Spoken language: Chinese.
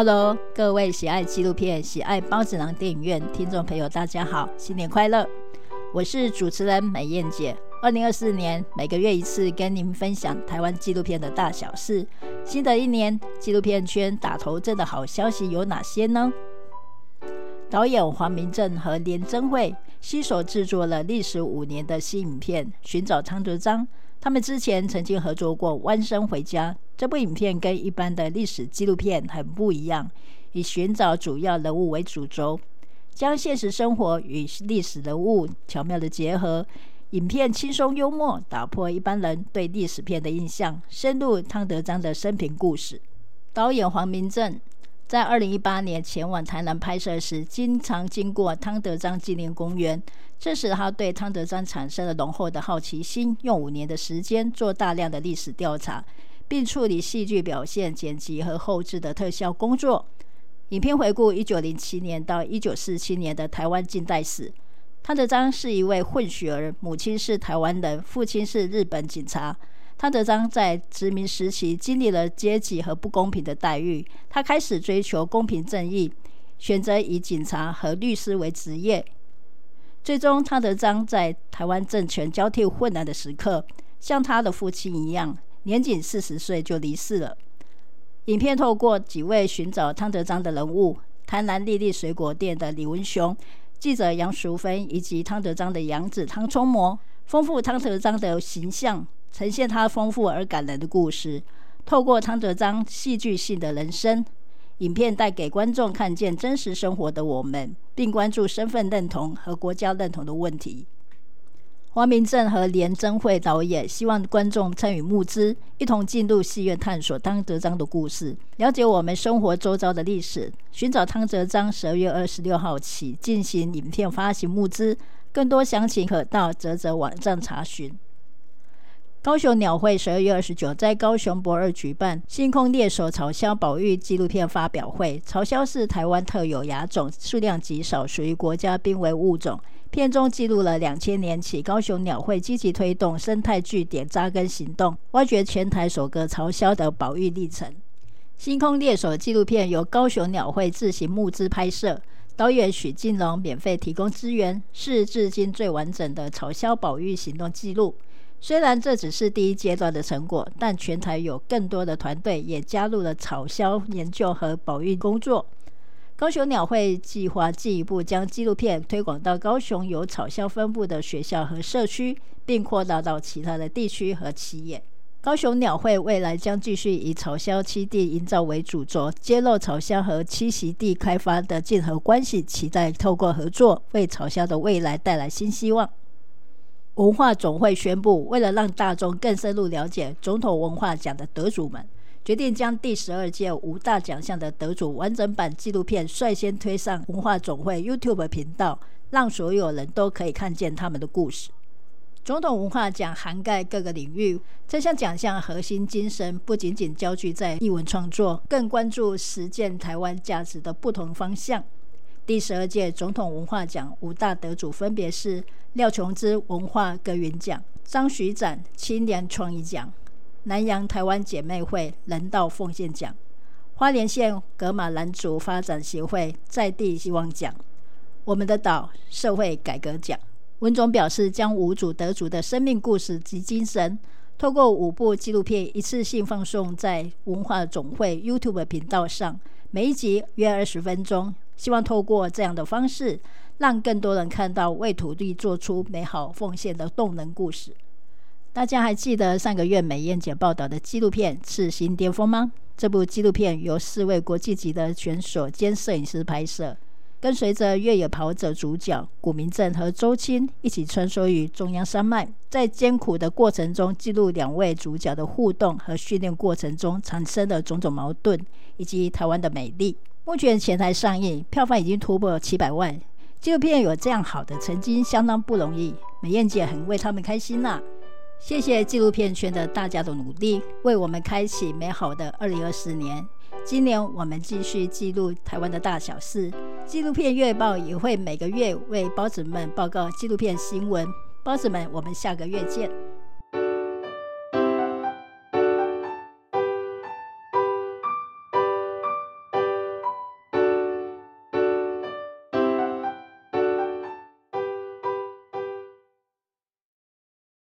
Hello，各位喜爱纪录片、喜爱包子郎电影院听众朋友，大家好，新年快乐！我是主持人美燕姐。二零二四年每个月一次跟您分享台湾纪录片的大小事。新的一年，纪录片圈打头阵的好消息有哪些呢？导演黄明正和连珍惠携手制作了历时五年的新影片《寻找汤德章》。他们之前曾经合作过《弯身回家》。这部影片跟一般的历史纪录片很不一样，以寻找主要人物为主轴，将现实生活与历史人物巧妙的结合。影片轻松幽默，打破一般人对历史片的印象，深入汤德章的生平故事。导演黄明正在二零一八年前往台南拍摄时，经常经过汤德章纪念公园，这使他对汤德章产生了浓厚的好奇心，用五年的时间做大量的历史调查。并处理戏剧表现、剪辑和后制的特效工作。影片回顾一九零七年到一九四七年的台湾近代史。汤德章是一位混血儿，母亲是台湾人，父亲是日本警察。汤德章在殖民时期经历了阶级和不公平的待遇，他开始追求公平正义，选择以警察和律师为职业。最终，汤德章在台湾政权交替混乱的时刻，像他的父亲一样。年仅四十岁就离世了。影片透过几位寻找汤德章的人物：台南丽丽水果店的李文雄、记者杨淑芬以及汤德章的养子汤聪模，丰富汤德章的形象，呈现他丰富而感人的故事。透过汤泽章戏剧性的人生，影片带给观众看见真实生活的我们，并关注身份认同和国家认同的问题。黄明正和连珍惠导演希望观众参与募资，一同进入戏院探索汤泽章的故事，了解我们生活周遭的历史。寻找汤泽章，十二月二十六号起进行影片发行募资，更多详情可到泽泽网站查询。高雄鸟会十二月二十九在高雄博二举办“星空猎手草鸮保育纪录片发表会”。草鸮是台湾特有亚种，数量极少，属于国家濒危物种。片中记录了两千年起高雄鸟会积极推动生态据点扎根行动，挖掘全台首个草鸮的保育历程。星空猎手纪录片由高雄鸟会自行募资拍摄，导演许晋龙免费提供资源，是至今最完整的草鸮保育行动记录。虽然这只是第一阶段的成果，但全台有更多的团队也加入了草鸮研究和保育工作。高雄鸟会计划进一步将纪录片推广到高雄有草鸮分布的学校和社区，并扩大到其他的地区和企业。高雄鸟会未来将继续以草鸮栖地营造为主轴，揭露草鸮和栖息地开发的竞合关系，期待透过合作为草鸮的未来带来新希望。文化总会宣布，为了让大众更深入了解总统文化奖的得主们。决定将第十二届五大奖项的得主完整版纪录片率先推上文化总会 YouTube 频道，让所有人都可以看见他们的故事。总统文化奖涵盖各个领域，这项奖项核心精神不仅仅焦聚在译文创作，更关注实践台湾价值的不同方向。第十二届总统文化奖五大得主分别是廖琼枝文化耕耘奖、张徐展青年创意奖。南洋台湾姐妹会人道奉献奖、花莲县格玛兰族发展协会在地希望奖、我们的岛社会改革奖。文总表示，将五组得主的生命故事及精神，透过五部纪录片一次性放送在文化总会 YouTube 频道上，每一集约二十分钟。希望透过这样的方式，让更多人看到为土地做出美好奉献的动人故事。大家还记得上个月美艳姐报道的纪录片《赤心巅峰》吗？这部纪录片由四位国际级的选手兼摄影师拍摄，跟随着越野跑者主角古明镇和周青一起穿梭于中央山脉，在艰苦的过程中记录两位主角的互动和训练过程中产生的种种矛盾，以及台湾的美丽。目前前台上映，票房已经突破七百万。纪录片有这样好的成绩，相当不容易。美燕姐很为他们开心呐、啊。谢谢纪录片圈的大家的努力，为我们开启美好的二零二四年。今年我们继续记录台湾的大小事，纪录片月报也会每个月为包子们报告纪录片新闻。包子们，我们下个月见。